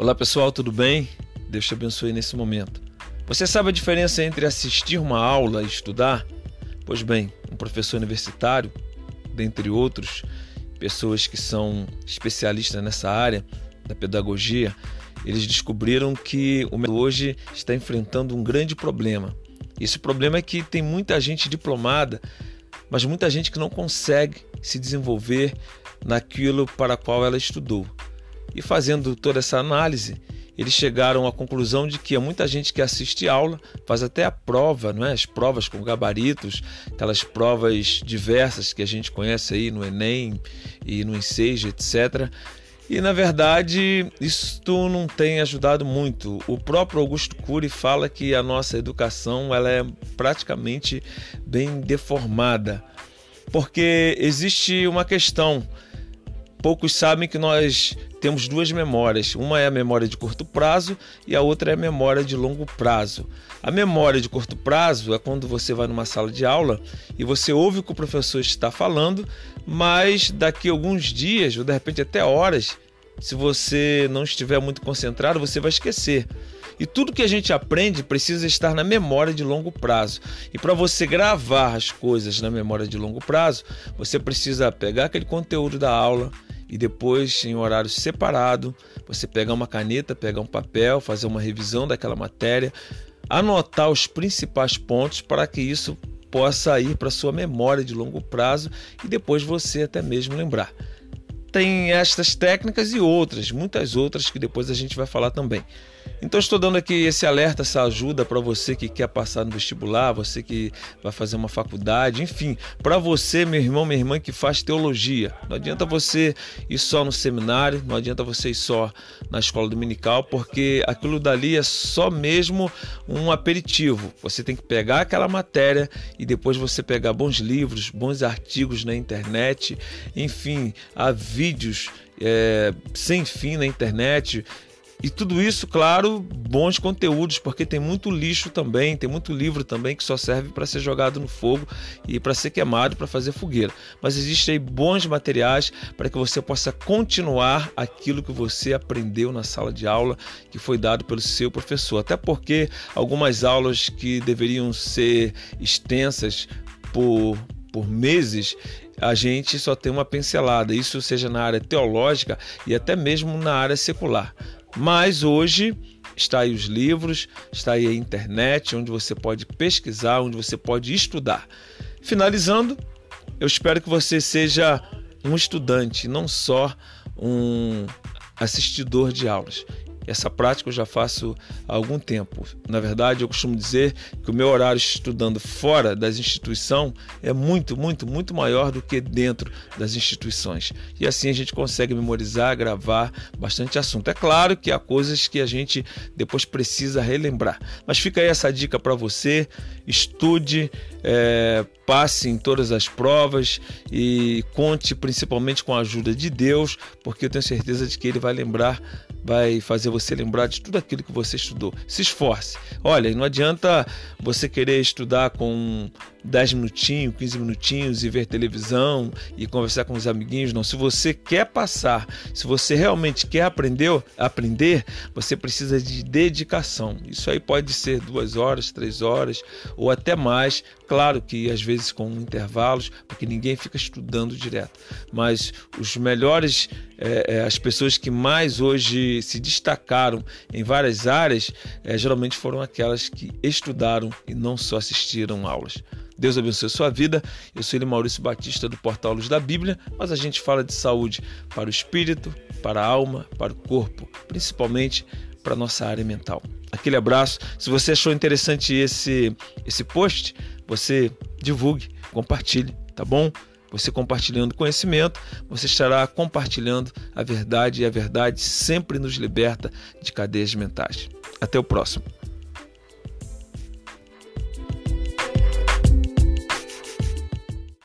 Olá pessoal, tudo bem? Deus te abençoe nesse momento. Você sabe a diferença entre assistir uma aula e estudar? Pois bem, um professor universitário, dentre outros, pessoas que são especialistas nessa área da pedagogia, eles descobriram que o hoje está enfrentando um grande problema. Esse problema é que tem muita gente diplomada, mas muita gente que não consegue se desenvolver naquilo para qual ela estudou. E fazendo toda essa análise, eles chegaram à conclusão de que há muita gente que assiste aula, faz até a prova, não é? As provas com gabaritos, aquelas provas diversas que a gente conhece aí no Enem e no Enseja, etc. E na verdade, isto não tem ajudado muito. O próprio Augusto Cury fala que a nossa educação ela é praticamente bem deformada. Porque existe uma questão poucos sabem que nós temos duas memórias. Uma é a memória de curto prazo e a outra é a memória de longo prazo. A memória de curto prazo é quando você vai numa sala de aula e você ouve o que o professor está falando, mas daqui a alguns dias, ou de repente até horas, se você não estiver muito concentrado, você vai esquecer. E tudo que a gente aprende precisa estar na memória de longo prazo. E para você gravar as coisas na memória de longo prazo, você precisa pegar aquele conteúdo da aula, e depois, em horário separado, você pegar uma caneta, pegar um papel, fazer uma revisão daquela matéria, anotar os principais pontos para que isso possa ir para sua memória de longo prazo e depois você até mesmo lembrar. Tem estas técnicas e outras, muitas outras que depois a gente vai falar também. Então estou dando aqui esse alerta, essa ajuda para você que quer passar no vestibular, você que vai fazer uma faculdade, enfim, para você, meu irmão, minha irmã que faz teologia. Não adianta você ir só no seminário, não adianta você ir só na escola dominical, porque aquilo dali é só mesmo um aperitivo. Você tem que pegar aquela matéria e depois você pegar bons livros, bons artigos na internet, enfim, há vídeos é, sem fim na internet e tudo isso, claro, bons conteúdos, porque tem muito lixo também, tem muito livro também que só serve para ser jogado no fogo e para ser queimado, para fazer fogueira. Mas existem bons materiais para que você possa continuar aquilo que você aprendeu na sala de aula, que foi dado pelo seu professor. Até porque algumas aulas que deveriam ser extensas por, por meses, a gente só tem uma pincelada, isso seja na área teológica e até mesmo na área secular. Mas hoje está aí os livros, está aí a internet, onde você pode pesquisar, onde você pode estudar. Finalizando, eu espero que você seja um estudante, não só um assistidor de aulas. Essa prática eu já faço há algum tempo. Na verdade, eu costumo dizer que o meu horário estudando fora das instituições é muito, muito, muito maior do que dentro das instituições. E assim a gente consegue memorizar, gravar bastante assunto. É claro que há coisas que a gente depois precisa relembrar. Mas fica aí essa dica para você: estude, é, passe em todas as provas e conte principalmente com a ajuda de Deus, porque eu tenho certeza de que Ele vai lembrar vai fazer você lembrar de tudo aquilo que você estudou. Se esforce. Olha, não adianta você querer estudar com 10 minutinhos, 15 minutinhos e ver televisão e conversar com os amiguinhos, não. Se você quer passar, se você realmente quer aprender, aprender, você precisa de dedicação. Isso aí pode ser duas horas, três horas ou até mais. Claro que às vezes com intervalos, porque ninguém fica estudando direto. Mas os melhores, é, as pessoas que mais hoje se destacaram em várias áreas, é, geralmente foram aquelas que estudaram e não só assistiram aulas. Deus abençoe a sua vida. Eu sou ele Maurício Batista do Portal Luz da Bíblia, mas a gente fala de saúde para o espírito, para a alma, para o corpo, principalmente para a nossa área mental. Aquele abraço. Se você achou interessante esse, esse post, você divulgue, compartilhe, tá bom? Você compartilhando conhecimento, você estará compartilhando a verdade e a verdade sempre nos liberta de cadeias mentais. Até o próximo.